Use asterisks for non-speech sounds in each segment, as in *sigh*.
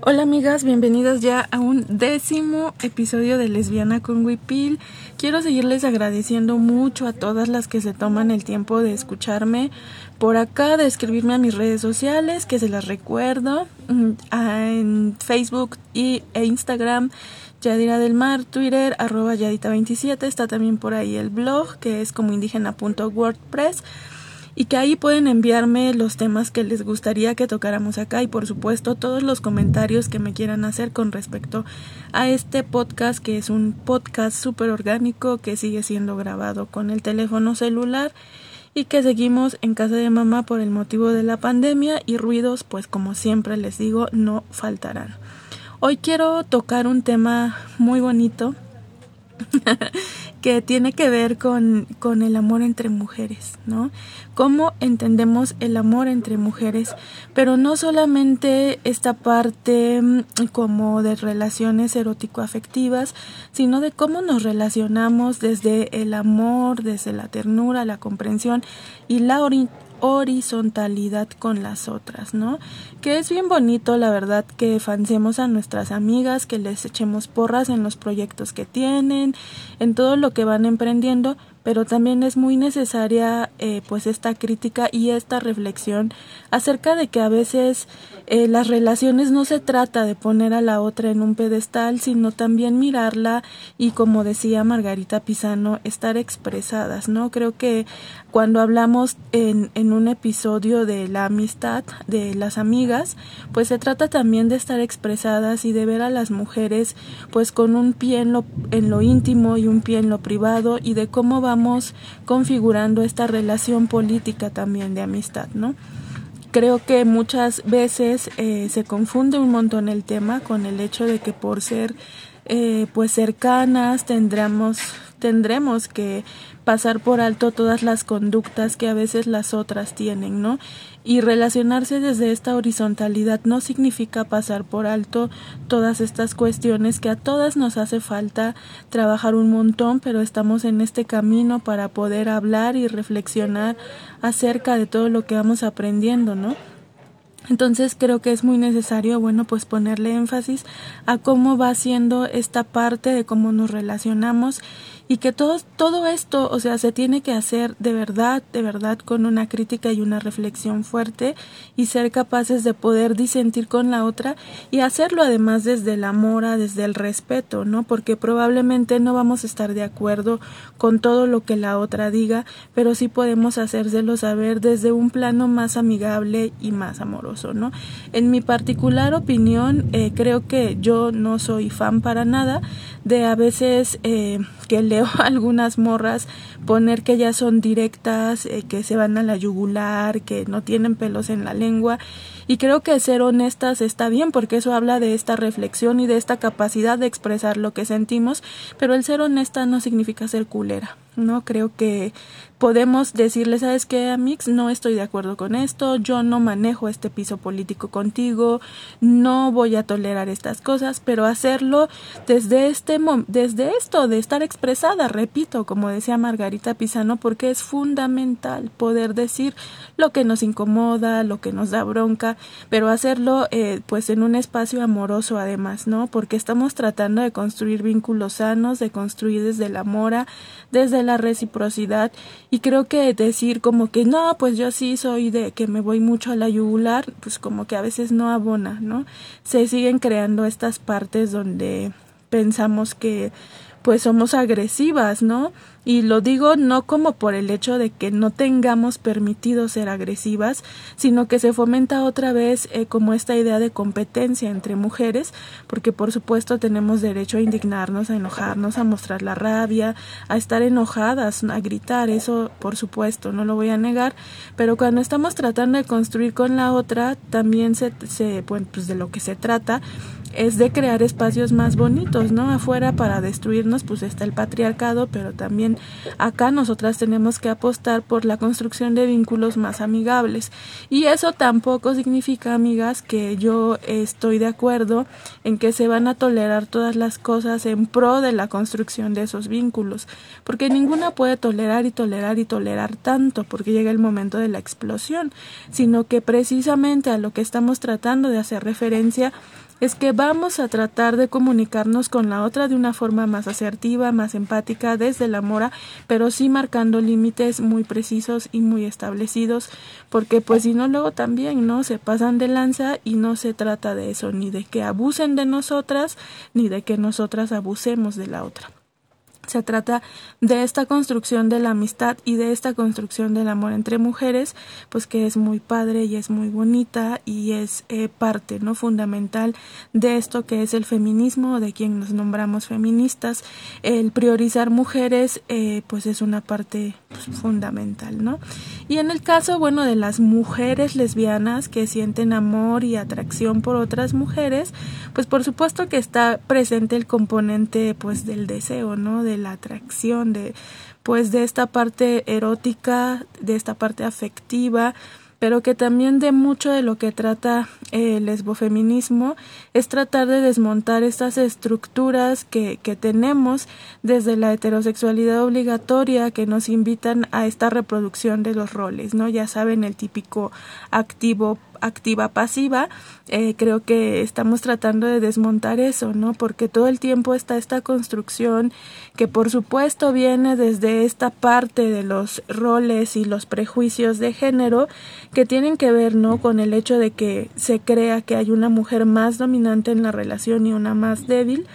Hola amigas, bienvenidas ya a un décimo episodio de Lesbiana con Wipil. Quiero seguirles agradeciendo mucho a todas las que se toman el tiempo de escucharme por acá, de escribirme a mis redes sociales, que se las recuerdo, mm, en Facebook y, e Instagram, Yadira del Mar, Twitter, arroba Yadita27, está también por ahí el blog, que es como indígena.wordpress y que ahí pueden enviarme los temas que les gustaría que tocáramos acá y por supuesto todos los comentarios que me quieran hacer con respecto a este podcast que es un podcast súper orgánico que sigue siendo grabado con el teléfono celular y que seguimos en casa de mamá por el motivo de la pandemia y ruidos pues como siempre les digo no faltarán. Hoy quiero tocar un tema muy bonito *laughs* que tiene que ver con, con, el amor entre mujeres, ¿no? Cómo entendemos el amor entre mujeres, pero no solamente esta parte mm, como de relaciones erótico-afectivas, sino de cómo nos relacionamos desde el amor, desde la ternura, la comprensión y la horizontalidad con las otras, ¿no? Que es bien bonito, la verdad, que fancemos a nuestras amigas, que les echemos porras en los proyectos que tienen, en todo lo que van emprendiendo, pero también es muy necesaria eh, pues esta crítica y esta reflexión acerca de que a veces eh, las relaciones no se trata de poner a la otra en un pedestal, sino también mirarla y como decía Margarita Pisano, estar expresadas, ¿no? Creo que cuando hablamos en, en un episodio de la amistad de las amigas, pues se trata también de estar expresadas y de ver a las mujeres pues con un pie en lo, en lo íntimo y un pie en lo privado y de cómo vamos configurando esta relación política también de amistad, ¿no? Creo que muchas veces eh, se confunde un montón el tema con el hecho de que por ser eh, pues cercanas tendremos tendremos que pasar por alto todas las conductas que a veces las otras tienen, ¿no? Y relacionarse desde esta horizontalidad no significa pasar por alto todas estas cuestiones que a todas nos hace falta trabajar un montón, pero estamos en este camino para poder hablar y reflexionar acerca de todo lo que vamos aprendiendo, ¿no? Entonces creo que es muy necesario, bueno, pues ponerle énfasis a cómo va siendo esta parte de cómo nos relacionamos y que todo, todo esto, o sea, se tiene que hacer de verdad, de verdad con una crítica y una reflexión fuerte y ser capaces de poder disentir con la otra y hacerlo además desde el amor, desde el respeto, ¿no? Porque probablemente no vamos a estar de acuerdo con todo lo que la otra diga, pero sí podemos hacérselo saber desde un plano más amigable y más amoroso, ¿no? En mi particular opinión, eh, creo que yo no soy fan para nada de a veces eh, que *laughs* algunas morras poner que ya son directas, eh, que se van a la yugular, que no tienen pelos en la lengua. Y creo que ser honestas está bien porque eso habla de esta reflexión y de esta capacidad de expresar lo que sentimos, pero el ser honesta no significa ser culera. ¿no? Creo que podemos decirle, ¿sabes qué, Amix? No estoy de acuerdo con esto, yo no manejo este piso político contigo, no voy a tolerar estas cosas, pero hacerlo desde este desde esto de estar expresada, repito, como decía Margarita Pisano, porque es fundamental poder decir lo que nos incomoda, lo que nos da bronca, pero hacerlo eh, pues en un espacio amoroso además, ¿no? Porque estamos tratando de construir vínculos sanos, de construir desde el amor, desde la reciprocidad y creo que decir como que no, pues yo sí soy de que me voy mucho a la yugular, pues como que a veces no abona, ¿no? Se siguen creando estas partes donde pensamos que pues somos agresivas, ¿no? Y lo digo no como por el hecho de que no tengamos permitido ser agresivas, sino que se fomenta otra vez eh, como esta idea de competencia entre mujeres, porque por supuesto tenemos derecho a indignarnos, a enojarnos, a mostrar la rabia, a estar enojadas, a gritar, eso por supuesto, no lo voy a negar, pero cuando estamos tratando de construir con la otra, también se, se pues de lo que se trata es de crear espacios más bonitos, ¿no? Afuera para destruirnos pues está el patriarcado, pero también acá nosotras tenemos que apostar por la construcción de vínculos más amigables. Y eso tampoco significa, amigas, que yo estoy de acuerdo en que se van a tolerar todas las cosas en pro de la construcción de esos vínculos, porque ninguna puede tolerar y tolerar y tolerar tanto porque llega el momento de la explosión, sino que precisamente a lo que estamos tratando de hacer referencia es que vamos a tratar de comunicarnos con la otra de una forma más asertiva, más empática, desde el amor, pero sí marcando límites muy precisos y muy establecidos, porque pues si no luego también, ¿no? Se pasan de lanza y no se trata de eso, ni de que abusen de nosotras, ni de que nosotras abusemos de la otra. Se trata de esta construcción de la amistad y de esta construcción del amor entre mujeres, pues que es muy padre y es muy bonita y es eh, parte no fundamental de esto que es el feminismo, de quien nos nombramos feministas. El priorizar mujeres, eh, pues es una parte pues, fundamental, ¿no? Y en el caso, bueno, de las mujeres lesbianas que sienten amor y atracción por otras mujeres, pues por supuesto que está presente el componente, pues del deseo, ¿no? De la atracción, de pues de esta parte erótica, de esta parte afectiva, pero que también de mucho de lo que trata el lesbofeminismo es tratar de desmontar estas estructuras que, que tenemos desde la heterosexualidad obligatoria que nos invitan a esta reproducción de los roles, ¿no? Ya saben, el típico activo activa pasiva, eh, creo que estamos tratando de desmontar eso, ¿no? Porque todo el tiempo está esta construcción que por supuesto viene desde esta parte de los roles y los prejuicios de género que tienen que ver, ¿no? Con el hecho de que se crea que hay una mujer más dominante en la relación y una más débil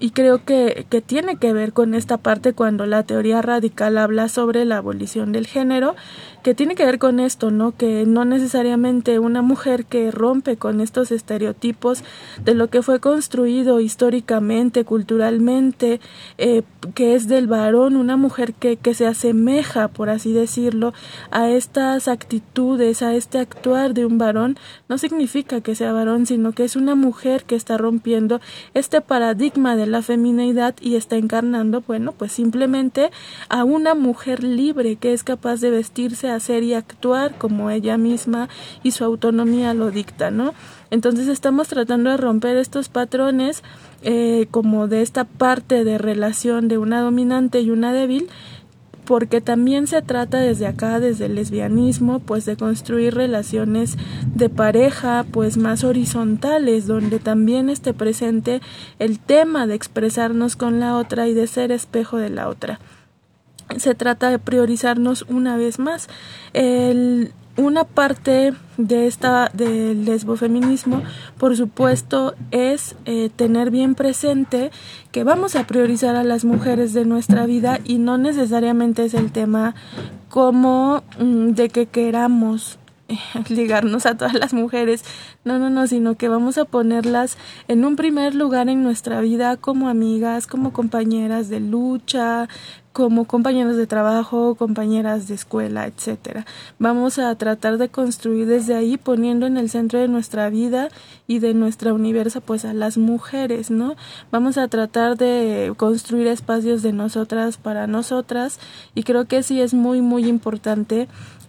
y creo que, que, tiene que ver con esta parte cuando la teoría radical habla sobre la abolición del género, que tiene que ver con esto, ¿no? Que no necesariamente una mujer que rompe con estos estereotipos de lo que fue construido históricamente, culturalmente, eh, que es del varón, una mujer que, que se asemeja, por así decirlo, a estas actitudes, a este actuar de un varón, no significa que sea varón, sino que es una mujer que está rompiendo este paradigma de la feminidad y está encarnando, bueno, pues simplemente a una mujer libre que es capaz de vestirse, hacer y actuar como ella misma y su autonomía lo dicta, ¿no? Entonces estamos tratando de romper estos patrones eh, como de esta parte de relación de una dominante y una débil porque también se trata desde acá, desde el lesbianismo, pues de construir relaciones de pareja, pues más horizontales, donde también esté presente el tema de expresarnos con la otra y de ser espejo de la otra. Se trata de priorizarnos una vez más. El, una parte de esta del lesbofeminismo, por supuesto, es eh, tener bien presente que vamos a priorizar a las mujeres de nuestra vida y no necesariamente es el tema como mm, de que queramos *laughs* ligarnos a todas las mujeres, no, no, no, sino que vamos a ponerlas en un primer lugar en nuestra vida como amigas, como compañeras de lucha, como compañeros de trabajo, compañeras de escuela, etcétera. Vamos a tratar de construir desde ahí poniendo en el centro de nuestra vida y de nuestra universo pues a las mujeres, ¿no? Vamos a tratar de construir espacios de nosotras para nosotras y creo que sí es muy muy importante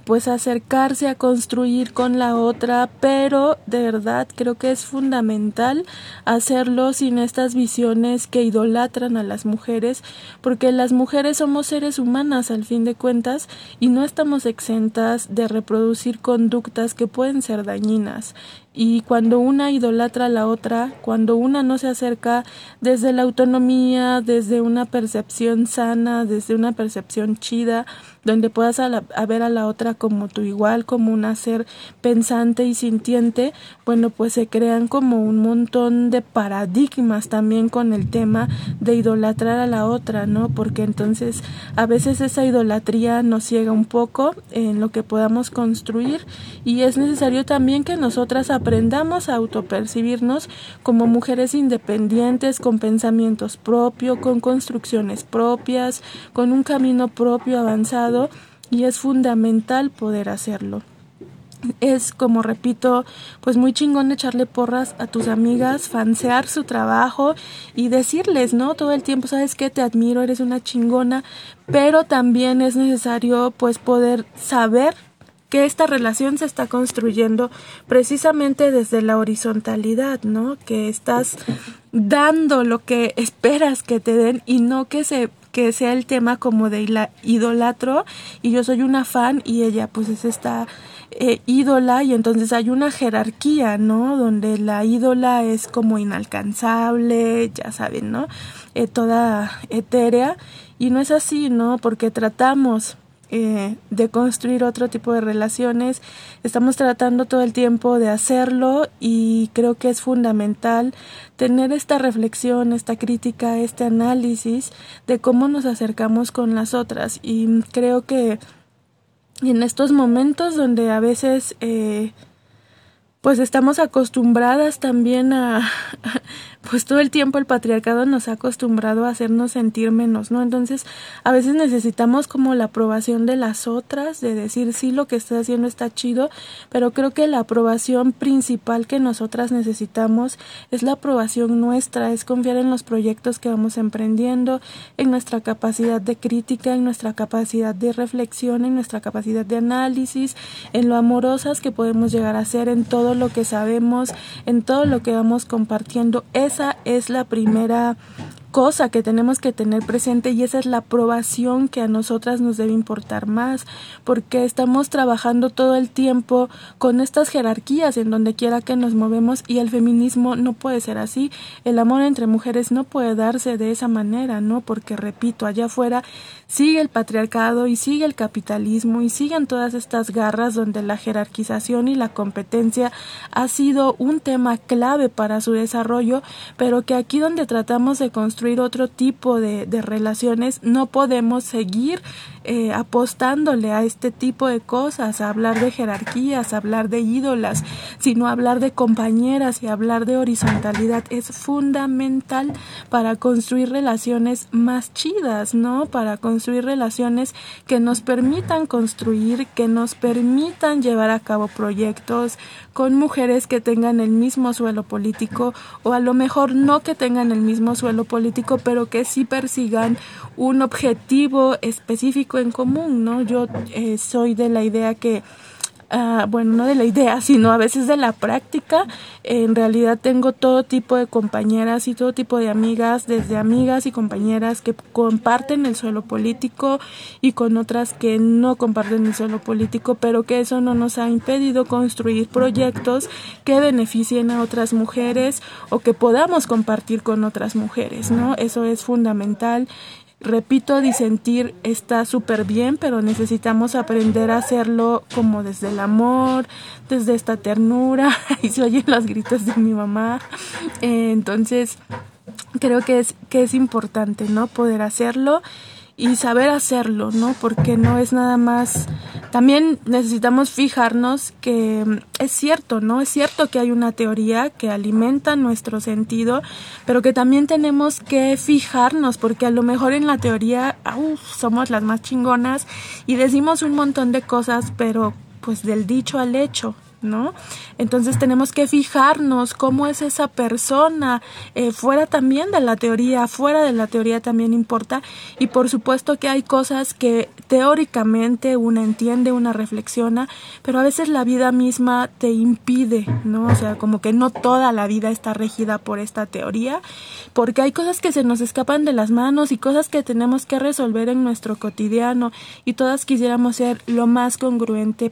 pues acercarse a construir con la otra, pero de verdad creo que es fundamental hacerlo sin estas visiones que idolatran a las mujeres, porque las mujeres somos seres humanas al fin de cuentas y no estamos exentas de reproducir conductas que pueden ser dañinas y cuando una idolatra a la otra, cuando una no se acerca desde la autonomía, desde una percepción sana, desde una percepción chida, donde puedas a, ver a la otra como tu igual, como un ser pensante y sintiente, bueno, pues se crean como un montón de paradigmas también con el tema de idolatrar a la otra, ¿no? Porque entonces a veces esa idolatría nos ciega un poco en lo que podamos construir y es necesario también que nosotras aprendamos a autopercibirnos como mujeres independientes, con pensamientos propios, con construcciones propias, con un camino propio avanzado y es fundamental poder hacerlo. es como repito, pues muy chingón echarle porras a tus amigas, fansear su trabajo y decirles, ¿no? Todo el tiempo, sabes que te admiro, eres una chingona, pero también es necesario pues poder saber que esta relación se está construyendo precisamente desde la horizontalidad, ¿no? Que estás dando lo que esperas que te den y no que se que sea el tema como de la idolatro y yo soy una fan y ella pues es esta eh, ídola y entonces hay una jerarquía, ¿no? Donde la ídola es como inalcanzable, ya saben, ¿no? Eh, toda etérea y no es así, ¿no? Porque tratamos eh, de construir otro tipo de relaciones. Estamos tratando todo el tiempo de hacerlo y creo que es fundamental tener esta reflexión, esta crítica, este análisis de cómo nos acercamos con las otras. Y creo que en estos momentos donde a veces eh, pues estamos acostumbradas también a, *laughs* pues todo el tiempo el patriarcado nos ha acostumbrado a hacernos sentir menos, ¿no? Entonces, a veces necesitamos como la aprobación de las otras, de decir sí lo que estás haciendo está chido, pero creo que la aprobación principal que nosotras necesitamos es la aprobación nuestra, es confiar en los proyectos que vamos emprendiendo, en nuestra capacidad de crítica, en nuestra capacidad de reflexión, en nuestra capacidad de análisis, en lo amorosas que podemos llegar a ser, en todo lo que sabemos, en todo lo que vamos compartiendo esa es la primera cosa que tenemos que tener presente y esa es la aprobación que a nosotras nos debe importar más, porque estamos trabajando todo el tiempo con estas jerarquías en donde quiera que nos movemos y el feminismo no puede ser así, el amor entre mujeres no puede darse de esa manera, ¿no? Porque repito, allá afuera sigue el patriarcado y sigue el capitalismo y siguen todas estas garras donde la jerarquización y la competencia ha sido un tema clave para su desarrollo, pero que aquí donde tratamos de construir otro tipo de, de relaciones, no podemos seguir eh, apostándole a este tipo de cosas, a hablar de jerarquías, a hablar de ídolas, sino hablar de compañeras y hablar de horizontalidad. Es fundamental para construir relaciones más chidas, ¿no? Para construir relaciones que nos permitan construir, que nos permitan llevar a cabo proyectos con mujeres que tengan el mismo suelo político o a lo mejor no que tengan el mismo suelo político, pero que sí persigan un objetivo específico en común, ¿no? Yo eh, soy de la idea que Uh, bueno, no de la idea, *laughs* sino a veces de la práctica. En realidad tengo todo tipo de compañeras y todo tipo de amigas, desde amigas y compañeras que comparten el suelo político y con otras que no comparten el suelo político, pero que eso no nos ha impedido construir proyectos que beneficien a otras mujeres o que podamos compartir con otras mujeres, ¿no? Eso es fundamental Repito, disentir está súper bien, pero necesitamos aprender a hacerlo como desde el amor, desde esta ternura, *laughs* y se oyen los gritos de mi mamá. Eh, entonces, creo que es, que es importante, ¿no? Poder hacerlo y saber hacerlo, ¿no? Porque no es nada más también necesitamos fijarnos que mm, es cierto, ¿no? Es cierto que hay una teoría que alimenta nuestro sentido, pero que también tenemos que fijarnos porque a lo mejor en la teoría somos las más chingonas y decimos un montón de cosas, pero pues del dicho al hecho, ¿no? Entonces tenemos que fijarnos cómo es esa persona, eh, fuera también de la teoría, fuera de la teoría también importa, y por supuesto que hay cosas que teóricamente una entiende, una reflexiona, pero a veces la vida misma te impide, ¿no? O sea, como que no toda la vida está regida por esta teoría, porque hay cosas que se nos escapan de las manos y cosas que tenemos que resolver en nuestro cotidiano, y todas quisiéramos ser lo más congruente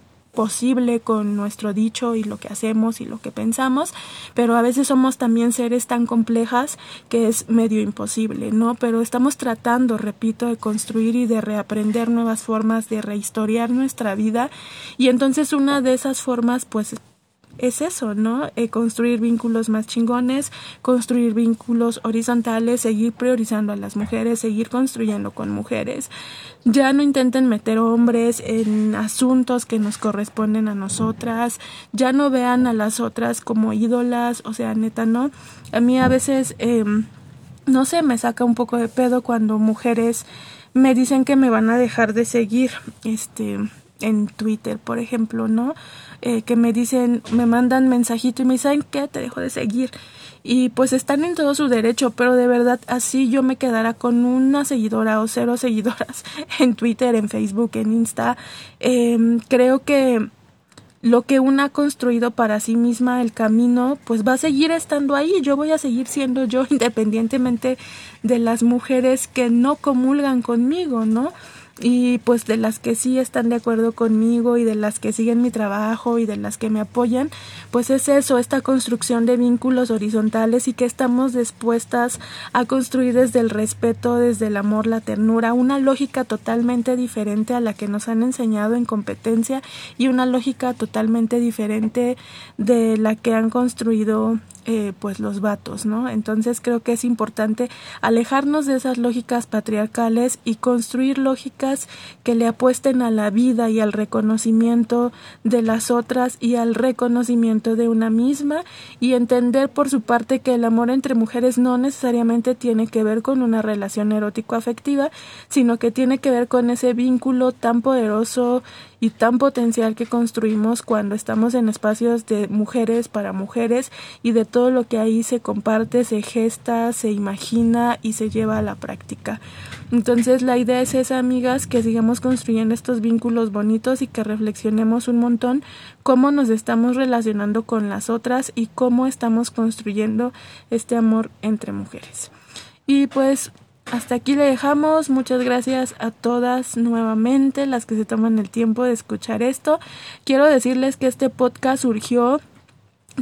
con nuestro dicho y lo que hacemos y lo que pensamos, pero a veces somos también seres tan complejas que es medio imposible, ¿no? Pero estamos tratando, repito, de construir y de reaprender nuevas formas de rehistoriar nuestra vida y entonces una de esas formas pues es eso, ¿no? Eh, construir vínculos más chingones, construir vínculos horizontales, seguir priorizando a las mujeres, seguir construyendo con mujeres. Ya no intenten meter hombres en asuntos que nos corresponden a nosotras, ya no vean a las otras como ídolas, o sea, neta, ¿no? A mí a veces, eh, no sé, me saca un poco de pedo cuando mujeres me dicen que me van a dejar de seguir, este, en Twitter, por ejemplo, ¿no? Eh, que me dicen, me mandan mensajito y me dicen, ¿qué? Te dejo de seguir. Y pues están en todo su derecho, pero de verdad así yo me quedara con una seguidora o cero *laughs* seguidoras en Twitter, en Facebook, en Insta. Em, creo que lo que una ha construido para sí misma, el camino, pues va a seguir estando ahí. Yo voy a seguir siendo yo *laughs* independientemente de las mujeres que no comulgan conmigo, ¿no? Y pues de las que sí están de acuerdo conmigo y de las que siguen mi trabajo y de las que me apoyan, pues es eso, esta construcción de vínculos horizontales y que estamos dispuestas a construir desde el respeto, desde el amor, la ternura, una lógica totalmente diferente a la que nos han enseñado en competencia y una lógica totalmente diferente de la que han construido eh, pues los vatos, ¿no? Entonces creo que es importante alejarnos de esas lógicas patriarcales y construir lógicas que le apuesten a la vida y al reconocimiento de las otras y al reconocimiento de una misma y entender por su parte que el amor entre mujeres no necesariamente tiene que ver con una relación erótico afectiva, sino que tiene que ver con ese vínculo tan poderoso y tan potencial que construimos cuando estamos en espacios de mujeres para mujeres y de todo lo que ahí se comparte, se gesta, se imagina y se lleva a la práctica. Entonces la idea es esa, amigas, que sigamos construyendo estos vínculos bonitos y que reflexionemos un montón cómo nos estamos relacionando con las otras y cómo estamos construyendo este amor entre mujeres. Y pues hasta aquí le dejamos. Muchas gracias a todas nuevamente las que se toman el tiempo de escuchar esto. Quiero decirles que este podcast surgió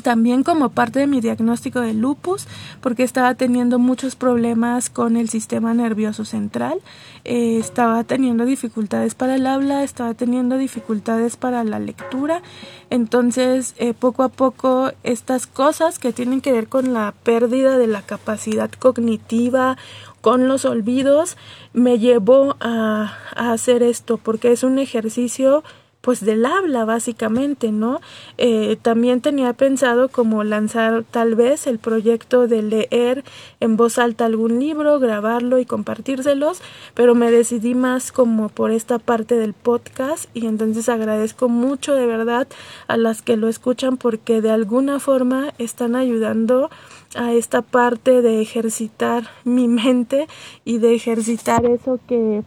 también como parte de mi diagnóstico de lupus, porque estaba teniendo muchos problemas con el sistema nervioso central, eh, estaba teniendo dificultades para el habla, estaba teniendo dificultades para la lectura, entonces eh, poco a poco estas cosas que tienen que ver con la pérdida de la capacidad cognitiva con los olvidos me llevó a, a hacer esto porque es un ejercicio pues del habla básicamente, ¿no? Eh, también tenía pensado como lanzar tal vez el proyecto de leer en voz alta algún libro, grabarlo y compartírselos, pero me decidí más como por esta parte del podcast y entonces agradezco mucho de verdad a las que lo escuchan porque de alguna forma están ayudando a esta parte de ejercitar mi *laughs* mente y de ejercitar eso que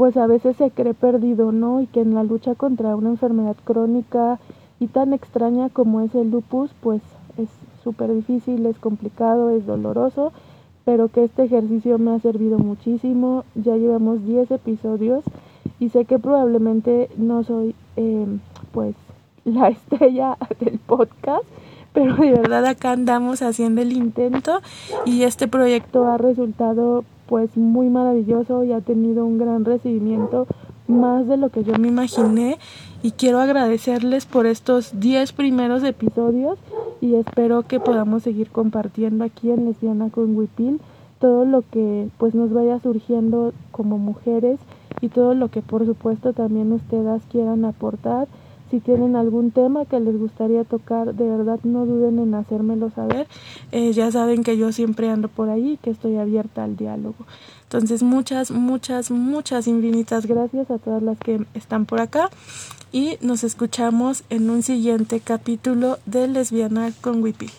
pues a veces se cree perdido, ¿no? Y que en la lucha contra una enfermedad crónica y tan extraña como es el lupus, pues es súper difícil, es complicado, es doloroso, pero que este ejercicio me ha servido muchísimo. Ya llevamos 10 episodios y sé que probablemente no soy eh, pues *laughs* la estrella del podcast, pero de verdad acá andamos haciendo el intento y este proyecto ha resultado pues muy maravilloso y ha tenido un gran recibimiento más de lo que yo me imaginé. Y quiero agradecerles por estos 10 primeros episodios y espero que podamos seguir compartiendo aquí en Lesbiana con Wipil todo lo que pues nos vaya surgiendo como mujeres y todo lo que por supuesto también ustedes quieran aportar si tienen algún tema que les gustaría tocar, de verdad no duden en hacérmelo saber. Eh, ya saben que yo siempre ando por ahí, que estoy abierta al diálogo. Entonces muchas, muchas, muchas infinitas gracias a todas las que están por acá y nos escuchamos en un siguiente capítulo de Lesbiana con Wipil.